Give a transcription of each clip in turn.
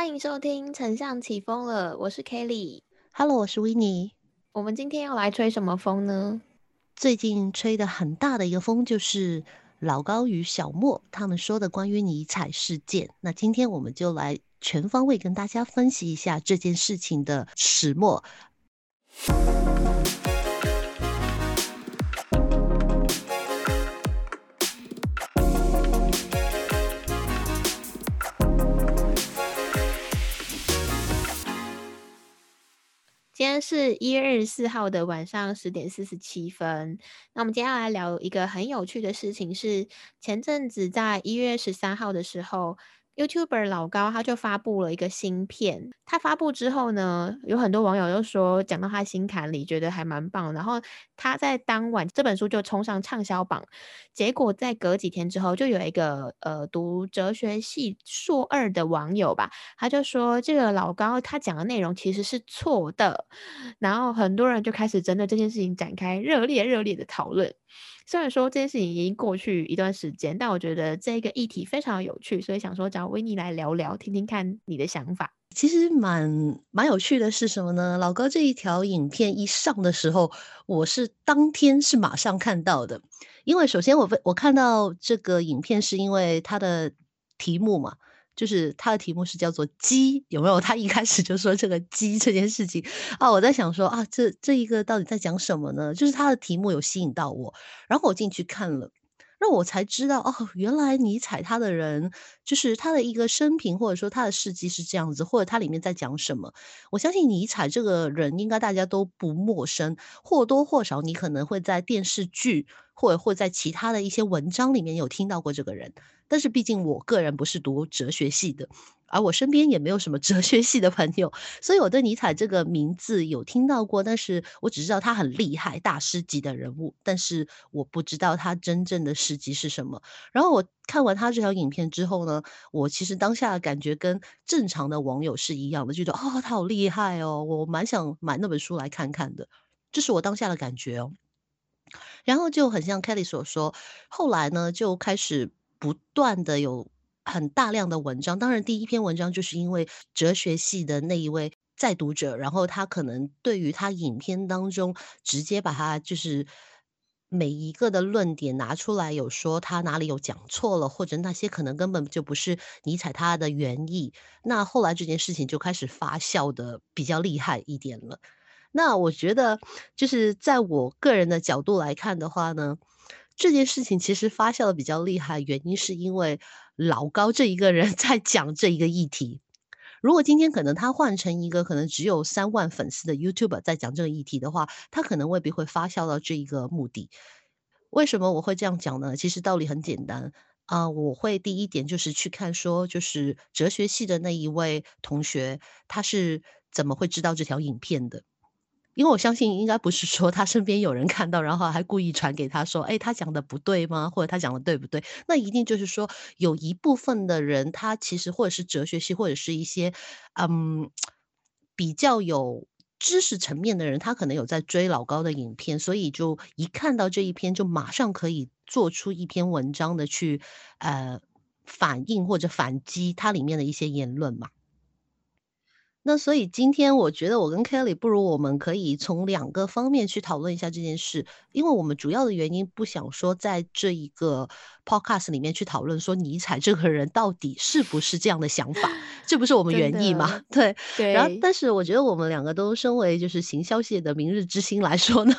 欢迎收听《丞相起风了》，我是 Kelly。Hello，我是 i e 我们今天要来吹什么风呢？最近吹的很大的一个风就是老高与小莫他们说的关于尼采事件。那今天我们就来全方位跟大家分析一下这件事情的始末。今天是一月二十四号的晚上十点四十七分。那我们接下来聊一个很有趣的事情，是前阵子在一月十三号的时候。YouTuber 老高他就发布了一个新片，他发布之后呢，有很多网友就说讲到他心坎里，觉得还蛮棒。然后他在当晚这本书就冲上畅销榜，结果在隔几天之后，就有一个呃读哲学系硕二的网友吧，他就说这个老高他讲的内容其实是错的，然后很多人就开始针对这件事情展开热烈热烈的讨论。虽然说这件事情已经过去一段时间，但我觉得这个议题非常有趣，所以想说找维尼来聊聊，听听看你的想法。其实蛮蛮有趣的是什么呢？老高这一条影片一上的时候，我是当天是马上看到的，因为首先我我看到这个影片是因为它的题目嘛。就是他的题目是叫做“鸡”，有没有？他一开始就说这个“鸡”这件事情啊，我在想说啊，这这一个到底在讲什么呢？就是他的题目有吸引到我，然后我进去看了，那我才知道哦，原来尼采他的人就是他的一个生平，或者说他的事迹是这样子，或者他里面在讲什么。我相信尼采这个人应该大家都不陌生，或多或少你可能会在电视剧或者或在其他的一些文章里面有听到过这个人。但是毕竟我个人不是读哲学系的，而我身边也没有什么 哲学系的朋友，所以我对尼采这个名字有听到过，但是我只知道他很厉害，大师级的人物，但是我不知道他真正的事迹是什么。然后我看完他这条影片之后呢，我其实当下的感觉跟正常的网友是一样的，就觉得哦，他好厉害哦，我蛮想买那本书来看看的，这是我当下的感觉哦。然后就很像 Kelly 所说，后来呢就开始。不断的有很大量的文章，当然第一篇文章就是因为哲学系的那一位在读者，然后他可能对于他影片当中直接把他就是每一个的论点拿出来，有说他哪里有讲错了，或者那些可能根本就不是尼采他的原意，那后来这件事情就开始发酵的比较厉害一点了。那我觉得就是在我个人的角度来看的话呢。这件事情其实发酵的比较厉害，原因是因为老高这一个人 在讲这一个议题。如果今天可能他换成一个可能只有三万粉丝的 YouTube 在讲这个议题的话，他可能未必会发酵到这一个目的。为什么我会这样讲呢？其实道理很简单啊，我会第一点就是去看说，就是哲学系的那一位同学他是怎么会知道这条影片的。因为我相信，应该不是说他身边有人看到，然后还故意传给他说：“哎，他讲的不对吗？或者他讲的对不对？”那一定就是说，有一部分的人，他其实或者是哲学系，或者是一些嗯比较有知识层面的人，他可能有在追老高的影片，所以就一看到这一篇，就马上可以做出一篇文章的去呃反映或者反击它里面的一些言论嘛。那所以今天我觉得我跟 Kelly 不如我们可以从两个方面去讨论一下这件事，因为我们主要的原因不想说在这一个 podcast 里面去讨论说尼采这个人到底是不是这样的想法，这不是我们原意嘛？对对。然后，但是我觉得我们两个都身为就是行销界的明日之星来说呢，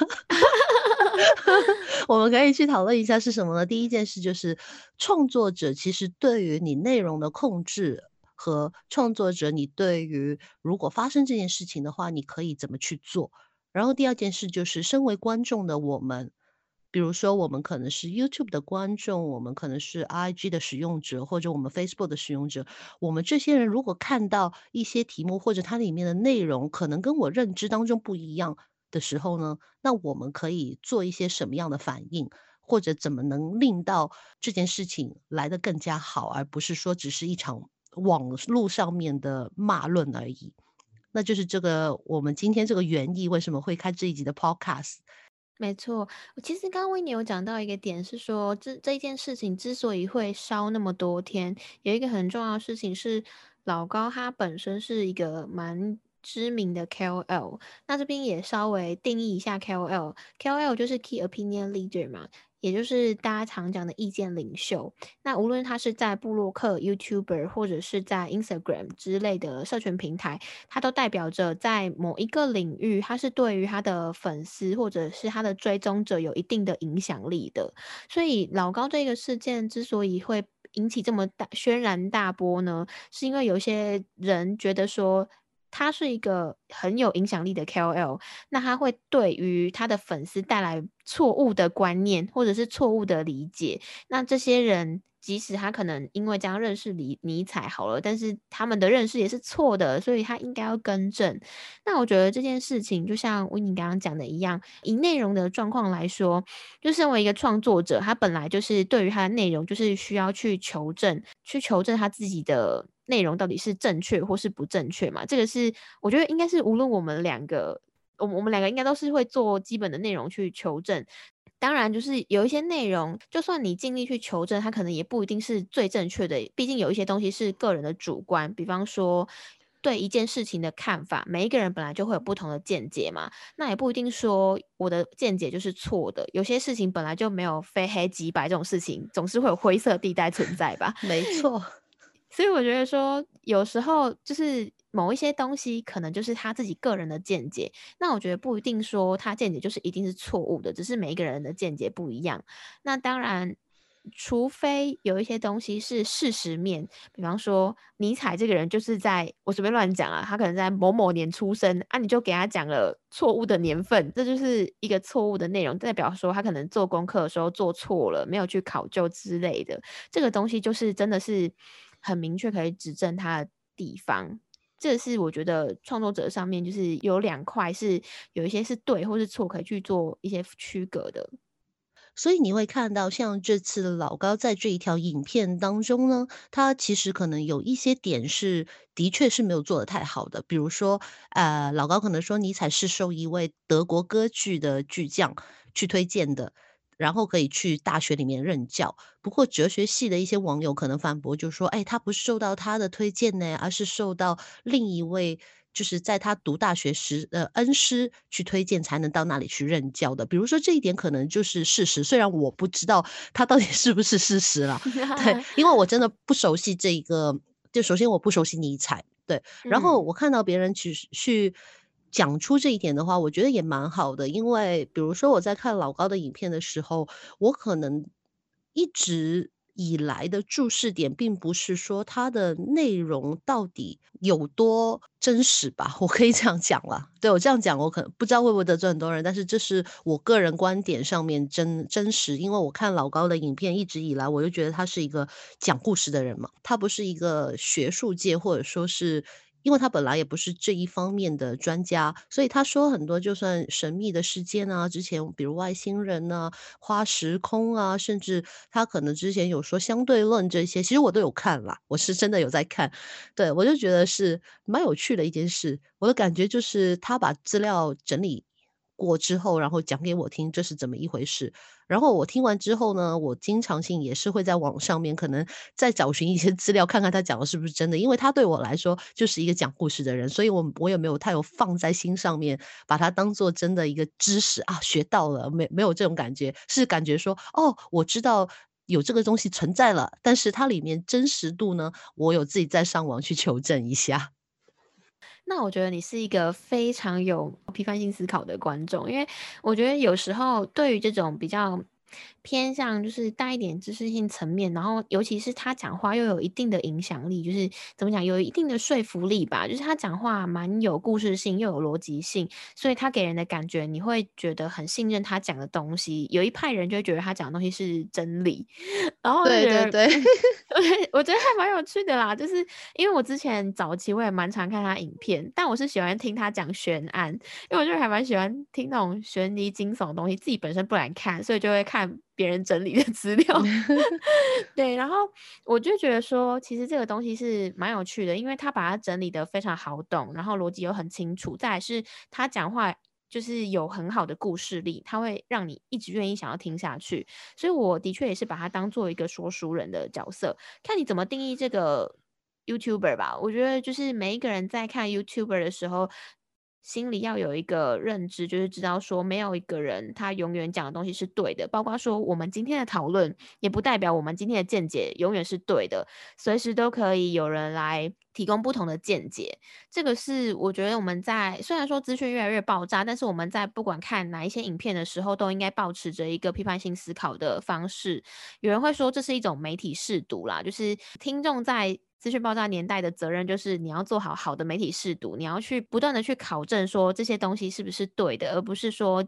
我们可以去讨论一下是什么呢？第一件事就是创作者其实对于你内容的控制。和创作者，你对于如果发生这件事情的话，你可以怎么去做？然后第二件事就是，身为观众的我们，比如说我们可能是 YouTube 的观众，我们可能是 IG 的使用者，或者我们 Facebook 的使用者，我们这些人如果看到一些题目或者它里面的内容可能跟我认知当中不一样的时候呢，那我们可以做一些什么样的反应，或者怎么能令到这件事情来得更加好，而不是说只是一场。网络上面的骂论而已，那就是这个我们今天这个原意为什么会开这一集的 podcast？没错，其实刚刚维尼有讲到一个点，是说这这件事情之所以会烧那么多天，有一个很重要的事情是，老高他本身是一个蛮知名的 KOL，那这边也稍微定义一下 KOL，KOL 就是 Key Opinion Leader 嘛。也就是大家常讲的意见领袖。那无论他是在布洛克、YouTuber，或者是在 Instagram 之类的社群平台，他都代表着在某一个领域，他是对于他的粉丝或者是他的追踪者有一定的影响力的。所以老高这个事件之所以会引起这么大轩然大波呢，是因为有些人觉得说。他是一个很有影响力的 KOL，那他会对于他的粉丝带来错误的观念或者是错误的理解。那这些人即使他可能因为这样认识尼尼采好了，但是他们的认识也是错的，所以他应该要更正。那我觉得这件事情就像维尼刚刚讲的一样，以内容的状况来说，就身为一个创作者，他本来就是对于他的内容就是需要去求证，去求证他自己的。内容到底是正确或是不正确嘛？这个是我觉得应该是无论我们两个，我我们两个应该都是会做基本的内容去求证。当然，就是有一些内容，就算你尽力去求证，它可能也不一定是最正确的。毕竟有一些东西是个人的主观，比方说对一件事情的看法，每一个人本来就会有不同的见解嘛。那也不一定说我的见解就是错的。有些事情本来就没有非黑即白，这种事情总是会有灰色地带存在吧？没错。所以我觉得说，有时候就是某一些东西，可能就是他自己个人的见解。那我觉得不一定说他见解就是一定是错误的，只是每一个人的见解不一样。那当然，除非有一些东西是事实面，比方说尼采这个人就是在我随便乱讲啊，他可能在某某年出生啊，你就给他讲了错误的年份，这就是一个错误的内容，代表说他可能做功课的时候做错了，没有去考究之类的。这个东西就是真的是。很明确可以指证他的地方，这是我觉得创作者上面就是有两块是有一些是对或是错，可以去做一些区隔的。所以你会看到，像这次的老高在这一条影片当中呢，他其实可能有一些点是的确是没有做的太好的。比如说，呃，老高可能说尼采是受一位德国歌剧的巨匠去推荐的。然后可以去大学里面任教。不过哲学系的一些网友可能反驳，就说：“哎，他不是受到他的推荐呢，而是受到另一位，就是在他读大学时的恩师去推荐，才能到那里去任教的。”比如说这一点可能就是事实，虽然我不知道他到底是不是事实了。对，因为我真的不熟悉这一个。就首先我不熟悉尼采，对。然后我看到别人去去。讲出这一点的话，我觉得也蛮好的，因为比如说我在看老高的影片的时候，我可能一直以来的注视点，并不是说它的内容到底有多真实吧，我可以这样讲了。对我这样讲，我可能不知道会不会得罪很多人，但是这是我个人观点上面真真实，因为我看老高的影片一直以来，我就觉得他是一个讲故事的人嘛，他不是一个学术界或者说是。因为他本来也不是这一方面的专家，所以他说很多就算神秘的事件啊，之前比如外星人呐、花时空啊，甚至他可能之前有说相对论这些，其实我都有看啦，我是真的有在看，对我就觉得是蛮有趣的一件事。我的感觉就是他把资料整理。过之后，然后讲给我听，这是怎么一回事？然后我听完之后呢，我经常性也是会在网上面可能再找寻一些资料，看看他讲的是不是真的。因为他对我来说就是一个讲故事的人，所以我我也没有太有放在心上面，把它当做真的一个知识啊，学到了没没有这种感觉，是感觉说哦，我知道有这个东西存在了，但是它里面真实度呢，我有自己再上网去求证一下。那我觉得你是一个非常有批判性思考的观众，因为我觉得有时候对于这种比较。偏向就是带一点知识性层面，然后尤其是他讲话又有一定的影响力，就是怎么讲有一定的说服力吧。就是他讲话蛮有故事性，又有逻辑性，所以他给人的感觉你会觉得很信任他讲的东西。有一派人就会觉得他讲的东西是真理，然后对对 对，我觉得还蛮有趣的啦。就是因为我之前早期我也蛮常看他影片，但我是喜欢听他讲悬案，因为我就还蛮喜欢听那种悬疑惊悚的东西，自己本身不敢看，所以就会看。别人整理的资料，对，然后我就觉得说，其实这个东西是蛮有趣的，因为他把它整理的非常好懂，然后逻辑又很清楚，再是他讲话就是有很好的故事力，他会让你一直愿意想要听下去，所以我的确也是把它当做一个说书人的角色，看你怎么定义这个 YouTuber 吧。我觉得就是每一个人在看 YouTuber 的时候。心里要有一个认知，就是知道说没有一个人他永远讲的东西是对的，包括说我们今天的讨论，也不代表我们今天的见解永远是对的，随时都可以有人来提供不同的见解。这个是我觉得我们在虽然说资讯越来越爆炸，但是我们在不管看哪一些影片的时候，都应该保持着一个批判性思考的方式。有人会说这是一种媒体试读啦，就是听众在。资讯爆炸年代的责任就是你要做好好的媒体试读，你要去不断的去考证说这些东西是不是对的，而不是说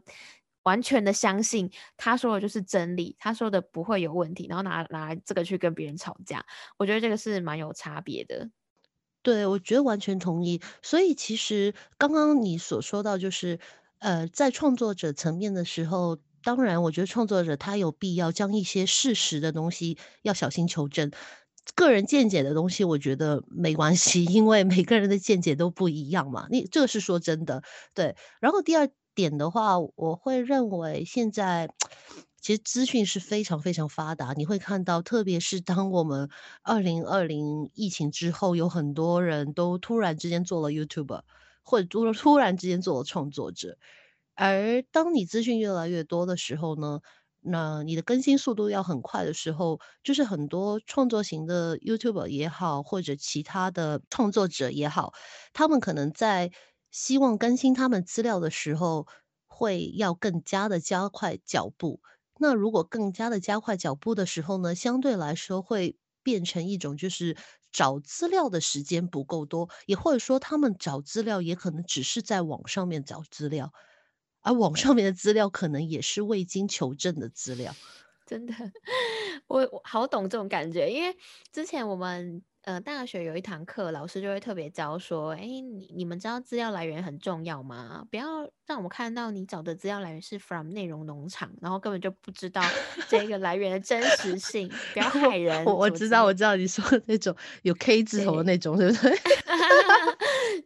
完全的相信他说的就是真理，他说的不会有问题，然后拿拿这个去跟别人吵架。我觉得这个是蛮有差别的。对，我觉得完全同意。所以其实刚刚你所说到，就是呃，在创作者层面的时候，当然我觉得创作者他有必要将一些事实的东西要小心求证。个人见解的东西，我觉得没关系，因为每个人的见解都不一样嘛。你这个是说真的，对。然后第二点的话，我会认为现在其实资讯是非常非常发达。你会看到，特别是当我们二零二零疫情之后，有很多人都突然之间做了 YouTube，或者突突然之间做了创作者。而当你资讯越来越多的时候呢？那你的更新速度要很快的时候，就是很多创作型的 YouTuber 也好，或者其他的创作者也好，他们可能在希望更新他们资料的时候，会要更加的加快脚步。那如果更加的加快脚步的时候呢，相对来说会变成一种就是找资料的时间不够多，也或者说他们找资料也可能只是在网上面找资料。而网上面的资料可能也是未经求证的资料，真的，我我好懂这种感觉，因为之前我们呃大学有一堂课，老师就会特别教说，哎，你你们知道资料来源很重要吗？不要让我们看到你找的资料来源是 from 内容农场，然后根本就不知道这个来源的真实性，不要 害人。我我知道，我知道你说的那种有 K 字头的那种，对不对？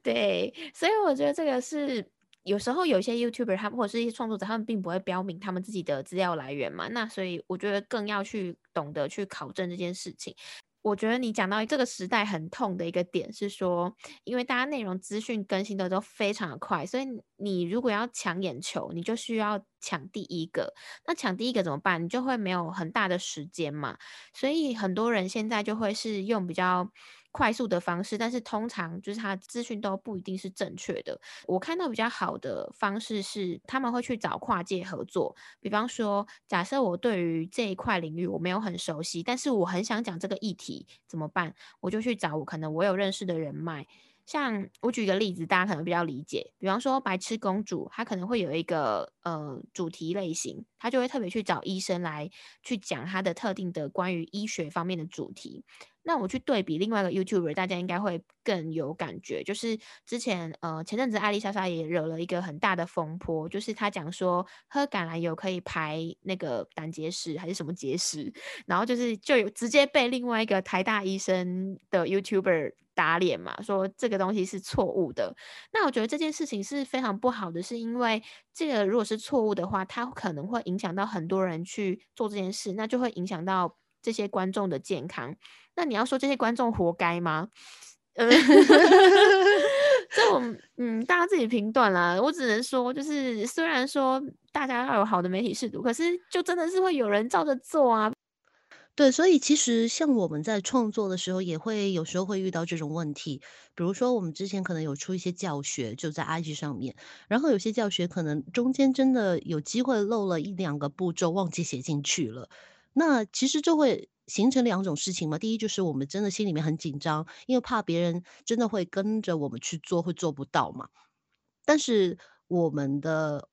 对，所以我觉得这个是。有时候有些 YouTuber 他们或者是一些创作者，他们并不会标明他们自己的资料来源嘛，那所以我觉得更要去懂得去考证这件事情。我觉得你讲到这个时代很痛的一个点是说，因为大家内容资讯更新的都非常的快，所以你如果要抢眼球，你就需要抢第一个。那抢第一个怎么办？你就会没有很大的时间嘛。所以很多人现在就会是用比较。快速的方式，但是通常就是他资讯都不一定是正确的。我看到比较好的方式是，他们会去找跨界合作。比方说，假设我对于这一块领域我没有很熟悉，但是我很想讲这个议题，怎么办？我就去找我可能我有认识的人脉。像我举个例子，大家可能比较理解。比方说，白痴公主，她可能会有一个呃主题类型，她就会特别去找医生来去讲她的特定的关于医学方面的主题。那我去对比另外一个 YouTuber，大家应该会更有感觉。就是之前呃前阵子艾丽莎莎也惹了一个很大的风波，就是她讲说喝橄榄油可以排那个胆结石还是什么结石，然后就是就有直接被另外一个台大医生的 YouTuber 打脸嘛，说这个东西是错误的。那我觉得这件事情是非常不好的，是因为这个如果是错误的话，它可能会影响到很多人去做这件事，那就会影响到这些观众的健康。那你要说这些观众活该吗？呃，这我嗯，大家自己评断啦。我只能说，就是虽然说大家要有好的媒体视读，可是就真的是会有人照着做啊。对，所以其实像我们在创作的时候，也会有时候会遇到这种问题。比如说，我们之前可能有出一些教学，就在 IG 上面，然后有些教学可能中间真的有机会漏了一两个步骤，忘记写进去了。那其实就会。形成两种事情嘛，第一就是我们真的心里面很紧张，因为怕别人真的会跟着我们去做，会做不到嘛。但是我们的。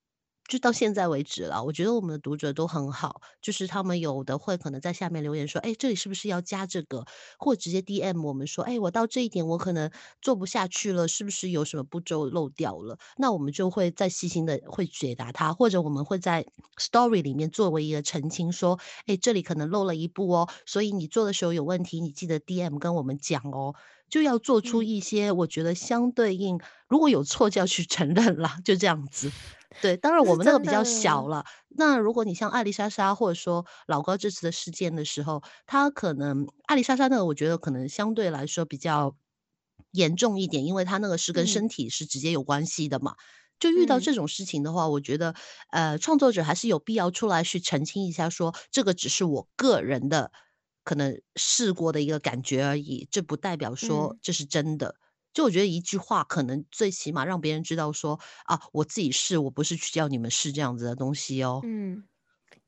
就到现在为止了，我觉得我们的读者都很好，就是他们有的会可能在下面留言说：“哎，这里是不是要加这个？”或直接 DM 我们说：“哎，我到这一点我可能做不下去了，是不是有什么步骤漏掉了？”那我们就会再细心的会解答他，或者我们会在 Story 里面作为一个澄清，说：“哎，这里可能漏了一步哦，所以你做的时候有问题，你记得 DM 跟我们讲哦。”就要做出一些我觉得相对应，如果有错就要去 承认了，就这样子。对，当然我们那个比较小。了。那如果你像艾丽莎莎，或者说老高这次的事件的时候，他可能艾丽莎莎那个我觉得可能相对来说比较严重一点，因为他那个是跟嗯身体是直接有关系的嘛。就遇到嗯这种事情的话，我觉得，呃，创作者还是有必要出来去澄清一下说，这个只是我个人的可能试过的一个感觉而已，这不代表说嗯。这是真的。就我觉得一句话可能最起码让别人知道说，啊，我自己试，我不是去叫你们试这样子的东西哦。嗯，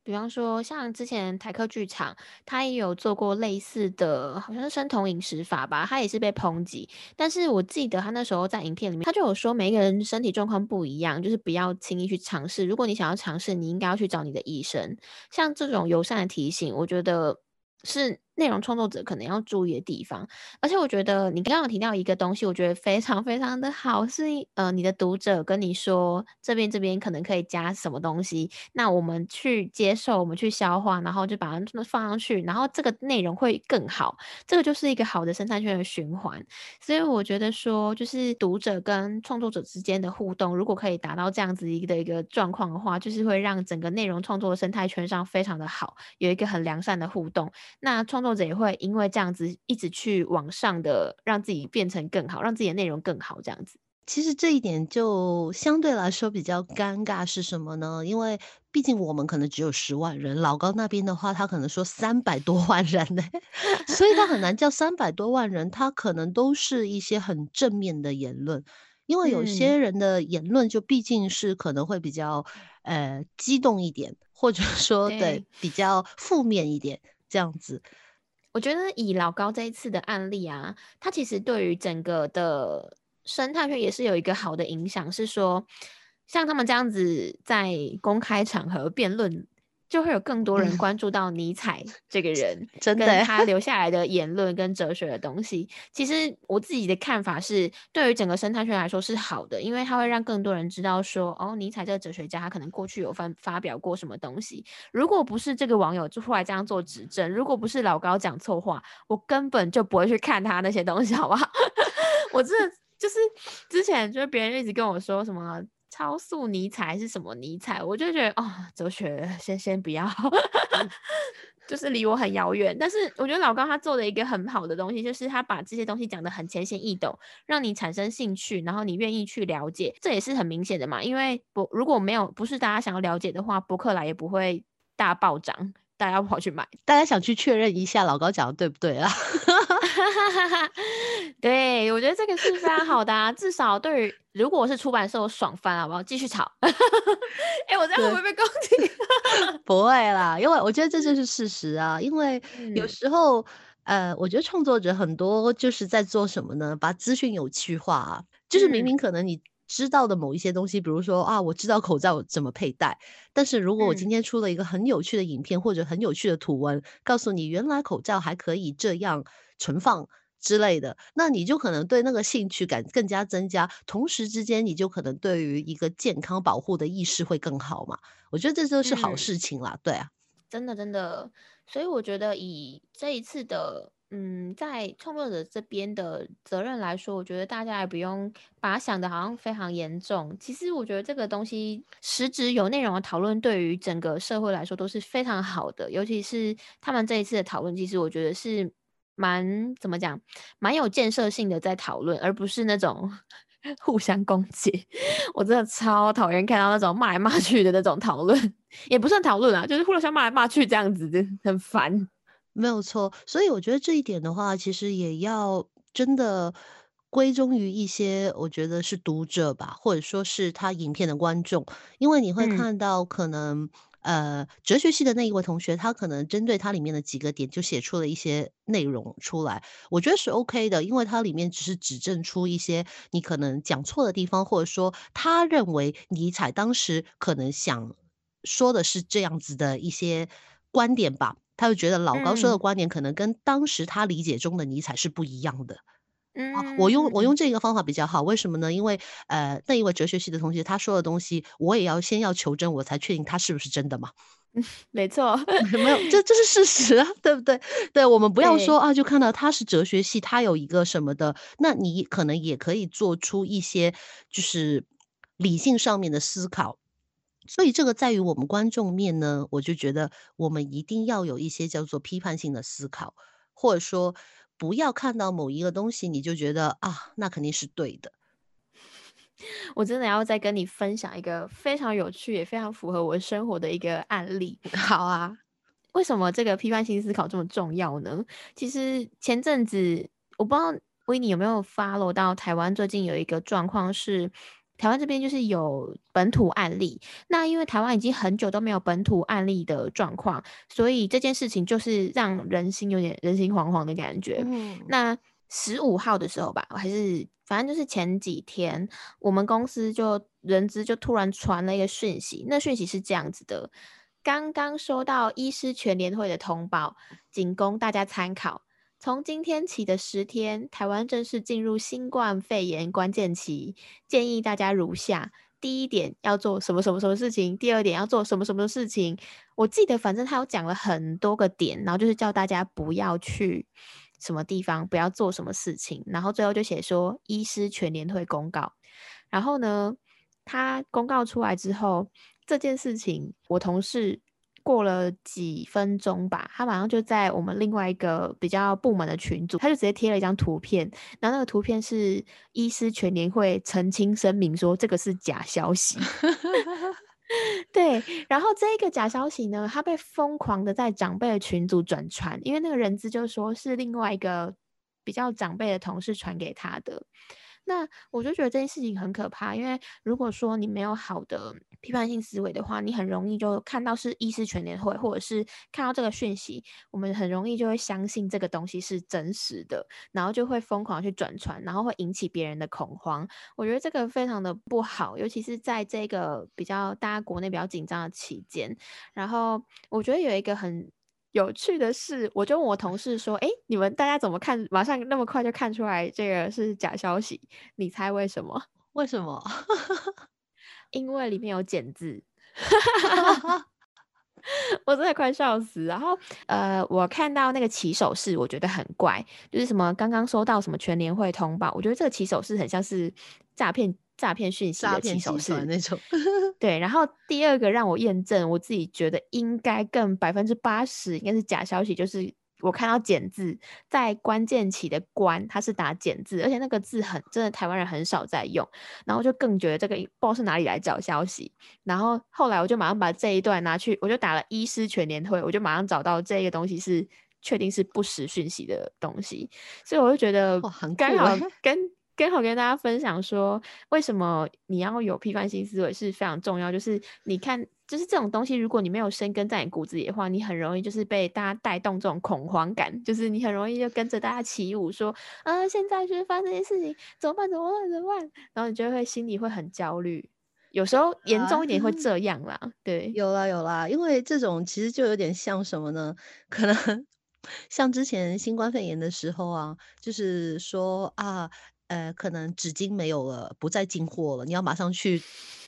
比方说像之前台客剧场，他也有做过类似的，好像是生酮饮食法吧，他也是被抨击。但是我记得他那时候在影片里面，他就有说每个人身体状况不一样，就是不要轻易去尝试。如果你想要尝试，你应该要去找你的医生。像这种友善的提醒，我觉得是内容创作者可能要注意的地方。而且我觉得你刚刚有提到一个东西，我觉得非常非常的好，是呃你的读者跟你说这边这边可能可以加什么东西，那我们去接受，我们去消化，然后就把它放上去，然后这个内容会更好。这个就是一个好的生态圈的循环。所以我觉得说，就是读者跟创作者之间的互动，如果可以达到这样子一个的一个状况的话，就是会让整个内容创作的生态圈上非常的好，有一个很良善的互动。那创作者也会因为这样子一直去往上的让自己变成更好，让自己的内容更好，这样子。其实这一点就相对来说比较尴尬是什么呢？因为毕竟我们可能只有十万人，老高那边的话，他可能说三百多万人呢，所以他很难叫三百多万人，他可能都是一些很正面的言论。因为有些嗯，人的言论就毕竟是可能会比较，呃，激动一点，或者说对，对。比较负面一点，这样子。我觉得以老高这一次的案例啊，他其实对于整个的生态圈也是有一个好的影响，是说像他们这样子在公开场合辩论，就会有更多人嗯，关注到尼采这个人，真的他留下来的言论跟哲学的东西。其实我自己的看法是，对于整个生态圈来说是好的，因为它会让更多人知道说，哦，尼采这个哲学家他可能过去有发发表过什么东西，如果不是这个网友就出来这样做指证，如果不是老高讲错话，我根本就不会去看他那些东西，好不好？我真的就是之前就是别人一直跟我说什么超速尼采是什么尼采，我就觉得哦，哲学先先不要，就是离我很遥远。但是我觉得老高他做的一个很好的东西，就是他把这些东西讲得很浅显易懂，让你产生兴趣，然后你愿意去了解，这也是很明显的嘛。因为不如果没有不是大家想要了解的话，博客来也不会大暴涨，大家要跑去买。大家想去确认一下老高讲的对不对啊？对，我觉得这个是非常好的啊，至少对于如果我是出版社，我爽翻好不好？继续炒。哎、我这样会不对。会被攻击？不会啦，因为我觉得这就是事实啊。因为有嗯时候，呃，我觉得创作者很多就是在做什么呢？把资讯有趣化啊。就是明嗯明可能你知道的某一些东西，比如说啊，我知道口罩怎么佩戴，但是如果我今嗯天出了一个很有趣的影片或者很有趣的图文，告诉你原来口罩还可以这样存放。之类的，那你就可能对那个兴趣感更加增加，同时之间你就可能对于一个健康保护的意识会更好嘛。我觉得这就是好嗯。事情啦，对啊。真的真的，所以我觉得以这一次的，嗯，在创作者这边的责任来说，我觉得大家也不用把它想的好像非常严重。其实我觉得这个东西实质有内容的讨论，对于整个社会来说都是非常好的。尤其是他们这一次的讨论，其实我觉得是蛮怎么讲，蛮有建设性的在讨论，而不是那种 互相攻击。我真的超讨厌看到那种骂来骂去的那种讨论。也不算讨论啊，就是互相骂来骂去这样子的，很烦。没有错，所以我觉得这一点的话，其实也要真的归宗于一些我觉得是读者吧，或者说是他影片的观众。因为你会嗯看到可能，呃，哲学系的那一位同学，他可能针对它里面的几个点就写出了一些内容出来，我觉得是 OK 的，因为它里面只是指证出一些你可能讲错的地方，或者说他认为尼采当时可能想说的是这样子的一些观点吧。他就觉得老高说的嗯观点可能跟当时他理解中的尼采是不一样的。啊，我用我嗯，用这个方法比较好，为什么呢？因为，呃，那一位哲学系的同学他说的东西，我也要先要求证，我才确定他是不是真的嘛。没错，没有，这这是事实啊，对不对？对，我们不要说，啊，就看到他是哲学系，他有一个什么的，那你可能也可以做出一些就是理性上面的思考。所以这个在于我们观众面呢，我就觉得我们一定要有一些叫做批判性的思考，或者说不要看到某一个东西你就觉得啊，那肯定是对的。我真的要再跟你分享一个非常有趣也非常符合我生活的一个案例。好啊，为什么这个批判性思考这么重要呢？其实前阵子我不知道维尼有没有 follow 到台湾最近有一个状况是。台湾这边就是有本土案例，那因为台湾已经很久都没有本土案例的状况，所以这件事情就是让人心有点人心惶惶的感觉。嗯，那十五号的时候吧，还是反正就是前几天，我们公司就人资就突然传了一个讯息，那讯息是这样子的：刚刚收到医师全联会的通报，仅供大家参考。从今天起的十天，台湾正式进入新冠肺炎关键期。建议大家如下：第一点，要做什么什么什么事情；第二点，要做什么什么事情。我记得，反正他有讲了很多个点，然后就是叫大家不要去什么地方，不要做什么事情。然后最后就写说，医师全联会公告。然后呢，他公告出来之后，这件事情，我同事。过了几分钟吧，他马上就在我们另外一个比较部门的群组，他就直接贴了一张图片，然后那个图片是医师全联会澄清声明说这个是假消息。对，然后这一个假消息呢，他被疯狂的在长辈的群组转传，因为那个人资就说是另外一个比较长辈的同事传给他的。那我就觉得这件事情很可怕，因为如果说你没有好的批判性思维的话，你很容易就看到是医师全联会，或者是看到这个讯息，我们很容易就会相信这个东西是真实的，然后就会疯狂去转传，然后会引起别人的恐慌。我觉得这个非常的不好，尤其是在这个比较大家国内比较紧张的期间。然后我觉得有一个很。有趣的是，我就问我同事说：“哎，你们大家怎么看？马上那么快就看出来这个是假消息？你猜为什么？为什么？因为里面有剪字。我真的快笑死。然后，呃，我看到那个起手式，我觉得很怪，就是什么刚刚收到什么全联会通报，我觉得这个起手式很像是诈骗。”诈骗讯息的起手式那种，对。然后第二个让我验证，我自己觉得应该更百分之八十应该是假消息，就是我看到简字在关键期的关，它是打简字，而且那个字很真的，台湾人很少在用。然后就更觉得这个不知道是哪里来找消息。然后后来我就马上把这一段拿去，我就打了医师全联会，我就马上找到这个东西是确定是不实讯息的东西。所以我就觉得刚好跟。刚好跟大家分享说，为什么你要有批判性思维是非常重要。就是你看，就是这种东西，如果你没有生根在你骨子里的话，你很容易就是被大家带动这种恐慌感，就是你很容易就跟着大家起舞，说啊，现在就是发生这些事情，怎么办？怎么办？怎么办？然后你就会心里会很焦虑。有时候严重一点会这样啦。对，有啦有啦，因为这种其实就有点像什么呢？可能 像之前新冠肺炎的时候啊，就是说啊。呃，可能纸巾没有了，不再进货了，你要马上去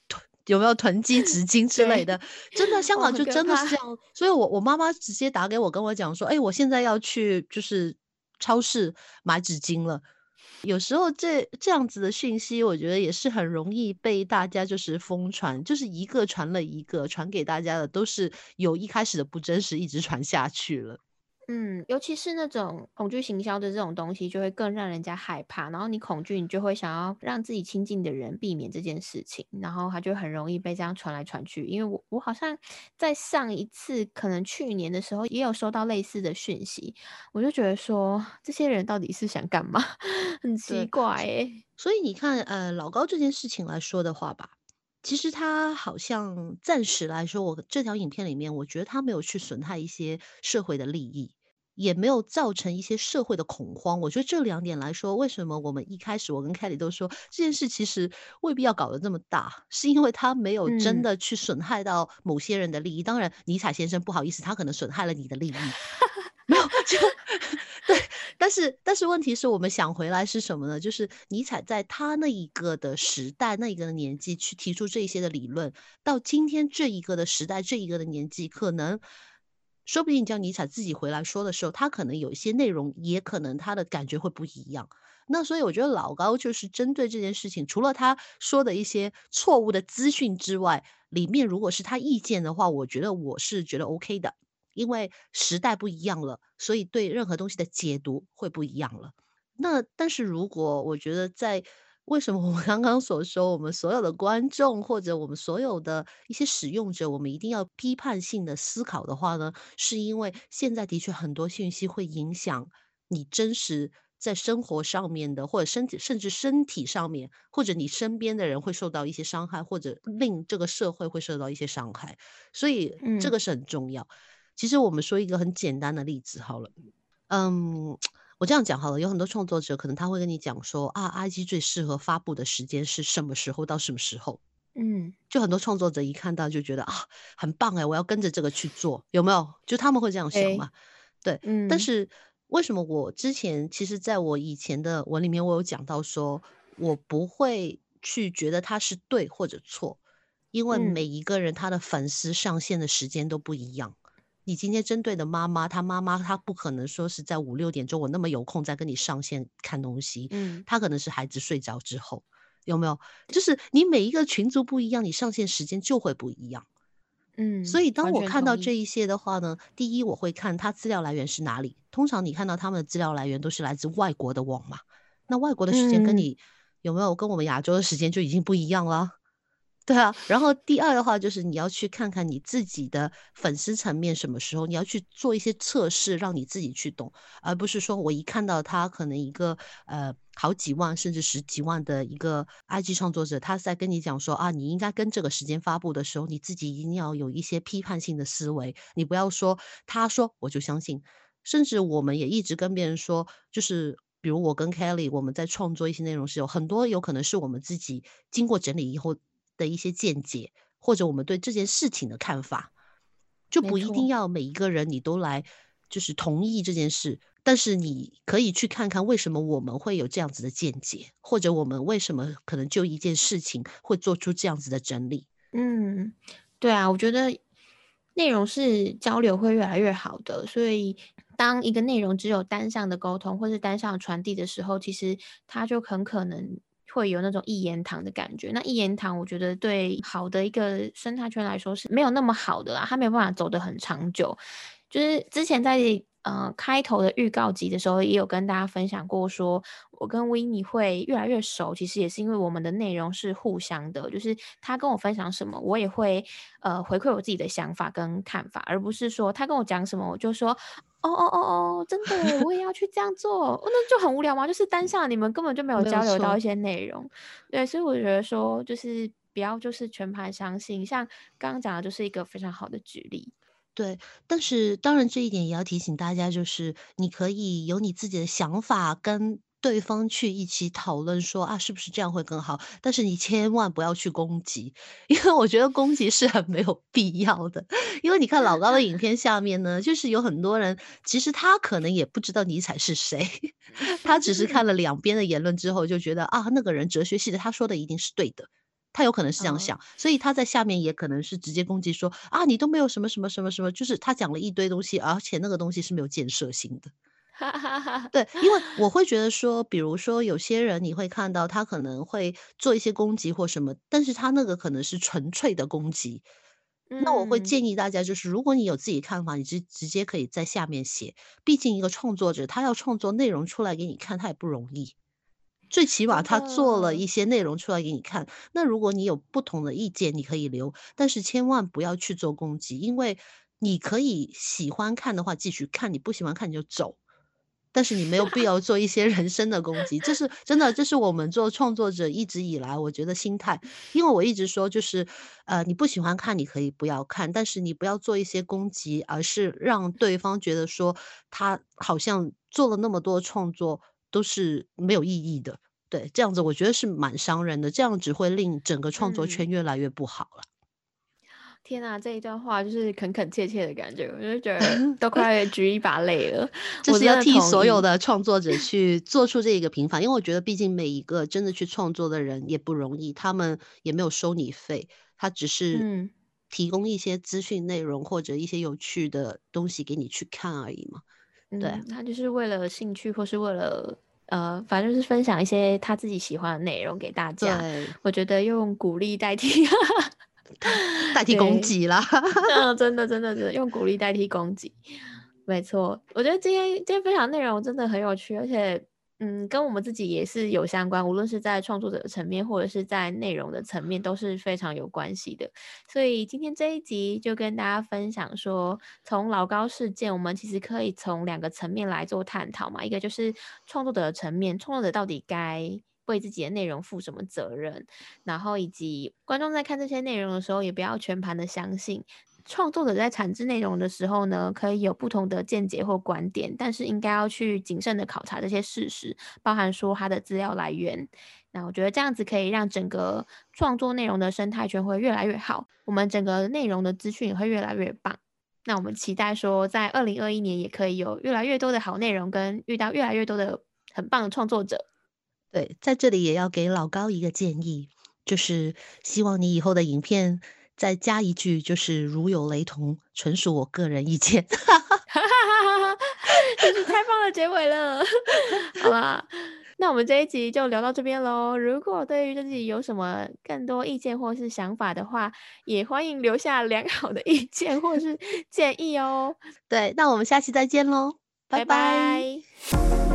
囤，有没有囤积纸巾之类的？真的，香港就真的是这样。所以，我我妈妈直接打给我，跟我讲说：“哎，我现在要去就是超市买纸巾了。”有时候这这样子的讯息，我觉得也是很容易被大家就是疯传，就是一个传了一个，传给大家的都是有一开始的不真实，一直传下去了。嗯，尤其是那种恐惧行销的这种东西，就会更让人家害怕。然后你恐惧，你就会想要让自己亲近的人避免这件事情，然后他就很容易被这样传来传去。因为我我好像在上一次，可能去年的时候也有收到类似的讯息，我就觉得说这些人到底是想干嘛？很奇怪哎。所以你看，呃，老高这件事情来说的话吧，其实他好像暂时来说，我这条影片里面，我觉得他没有去损害一些社会的利益。也没有造成一些社会的恐慌。我觉得这两点来说，为什么我们一开始我跟凯里都说这件事其实未必要搞得这么大，是因为他没有真的去损害到某些人的利益。当然，尼采先生不好意思，他可能损害了你的利益，没有就 对。但是，但是问题是我们想回来是什么呢？就是尼采在他那一个的时代、那一个的年纪去提出这些的理论，到今天这一个的时代、这一个的年纪，可能。说不定叫尼采自己回来说的时候，他可能有一些内容，也可能他的感觉会不一样。那所以我觉得老高就是针对这件事情，除了他说的一些错误的资讯之外，里面如果是他意见的话，我觉得我是觉得 OK 的，因为时代不一样了，所以对任何东西的解读会不一样了。那但是如果我觉得在为什么我们刚刚所说，我们所有的观众或者我们所有的一些使用者，我们一定要批判性的思考的话呢？是因为现在的确很多信息会影响你真实在生活上面的，或者身体甚至身体上面，或者你身边的人会受到一些伤害，或者令这个社会会受到一些伤害，所以这个是很重要。其实我们说一个很简单的例子好了，嗯。我这样讲好了，有很多创作者可能他会跟你讲说啊，IG 最适合发布的时间是什么时候到什么时候？嗯，就很多创作者一看到就觉得啊，很棒哎，我要跟着这个去做，有没有？就他们会这样想嘛？对，嗯。但是为什么我之前其实在我以前的文里面，我有讲到说，我不会去觉得他是对或者错，因为每一个人他的粉丝上线的时间都不一样。你今天针对的妈妈，她妈妈她不可能说是在五六点钟我那么有空再跟你上线看东西，嗯，她可能是孩子睡着之后，有没有？就是你每一个群组不一样，你上线时间就会不一样，嗯。所以当我看到这一些的话呢，第一我会看它资料来源是哪里。通常你看到他们的资料来源都是来自外国的网嘛，那外国的时间跟你有没有跟我们亚洲的时间就已经不一样了。对啊，然后第二的话就是你要去看看你自己的粉丝层面什么时候你要去做一些测试，让你自己去懂，而不是说我一看到他可能一个呃好几万甚至十几万的一个 IG 创作者，他在跟你讲说啊，你应该跟这个时间发布的时候，你自己一定要有一些批判性的思维，你不要说他说我就相信，甚至我们也一直跟别人说，就是比如我跟 Kelly 我们在创作一些内容时，有很多有可能是我们自己经过整理以后。的一些见解，或者我们对这件事情的看法，就不一定要每一个人你都来就是同意这件事，但是你可以去看看为什么我们会有这样子的见解，或者我们为什么可能就一件事情会做出这样子的整理。嗯，对啊，我觉得内容是交流会越来越好的，所以当一个内容只有单向的沟通或是单向传递的时候，其实它就很可能。会有那种一言堂的感觉，那一言堂，我觉得对好的一个生态圈来说是没有那么好的啦，它没有办法走得很长久。就是之前在呃开头的预告集的时候，也有跟大家分享过，说我跟维尼会越来越熟，其实也是因为我们的内容是互相的，就是他跟我分享什么，我也会呃回馈我自己的想法跟看法，而不是说他跟我讲什么，我就说。哦哦哦哦，真的，我也要去这样做，那就很无聊吗？就是单向，你们根本就没有交流到一些内容，对，所以我觉得说，就是不要就是全盘相信，像刚刚讲的，就是一个非常好的举例。对，但是当然这一点也要提醒大家，就是你可以有你自己的想法跟。对方去一起讨论说啊，是不是这样会更好？但是你千万不要去攻击，因为我觉得攻击是很没有必要的。因为你看老高的影片下面呢，就是有很多人，其实他可能也不知道尼采是谁，他只是看了两边的言论之后，就觉得啊，那个人哲学系的，他说的一定是对的，他有可能是这样想，所以他在下面也可能是直接攻击说啊，你都没有什么什么什么什么，就是他讲了一堆东西，而且那个东西是没有建设性的。对，因为我会觉得说，比如说有些人你会看到他可能会做一些攻击或什么，但是他那个可能是纯粹的攻击。那我会建议大家，就是如果你有自己看法，你直直接可以在下面写。毕竟一个创作者他要创作内容出来给你看，他也不容易。最起码他做了一些内容出来给你看。那如果你有不同的意见，你可以留，但是千万不要去做攻击，因为你可以喜欢看的话继续看，你不喜欢看你就走。但是你没有必要做一些人身的攻击，这是真的，这是我们做创作者一直以来我觉得心态。因为我一直说，就是呃，你不喜欢看，你可以不要看，但是你不要做一些攻击，而是让对方觉得说他好像做了那么多创作都是没有意义的。对，这样子我觉得是蛮伤人的，这样只会令整个创作圈越来越不好了。天呐，这一段话就是恳恳切切的感觉，我就觉得 都快举一把泪了。就是要替所有的创作者去做出这一个平反，因为我觉得毕竟每一个真的去创作的人也不容易，他们也没有收你费，他只是提供一些资讯内容或者一些有趣的东西给你去看而已嘛。对，他就是为了兴趣或是为了呃，反正就是分享一些他自己喜欢的内容给大家。对，我觉得用鼓励代替 代替攻击啦。嗯，真的真的真的用鼓励代替攻击，没错。我觉得今天今天分享内容真的很有趣，而且。嗯，跟我们自己也是有相关，无论是在创作者的层面，或者是在内容的层面，都是非常有关系的。所以今天这一集就跟大家分享说，从老高事件，我们其实可以从两个层面来做探讨嘛。一个就是创作者的层面，创作者到底该为自己的内容负什么责任，然后以及观众在看这些内容的时候，也不要全盘的相信。创作者在产制内容的时候呢，可以有不同的见解或观点，但是应该要去谨慎的考察这些事实，包含说它的资料来源。那我觉得这样子可以让整个创作内容的生态圈会越来越好，我们整个内容的资讯也会越来越棒。那我们期待说，在二零二一年也可以有越来越多的好内容，跟遇到越来越多的很棒的创作者。对，在这里也要给老高一个建议，就是希望你以后的影片。再加一句，就是如有雷同，纯属我个人意见。真是太棒的结尾了，好吧？那我们这一集就聊到这边喽。如果对于自己有什么更多意见或是想法的话，也欢迎留下良好的意见或是建议哦。对，那我们下期再见喽，拜拜。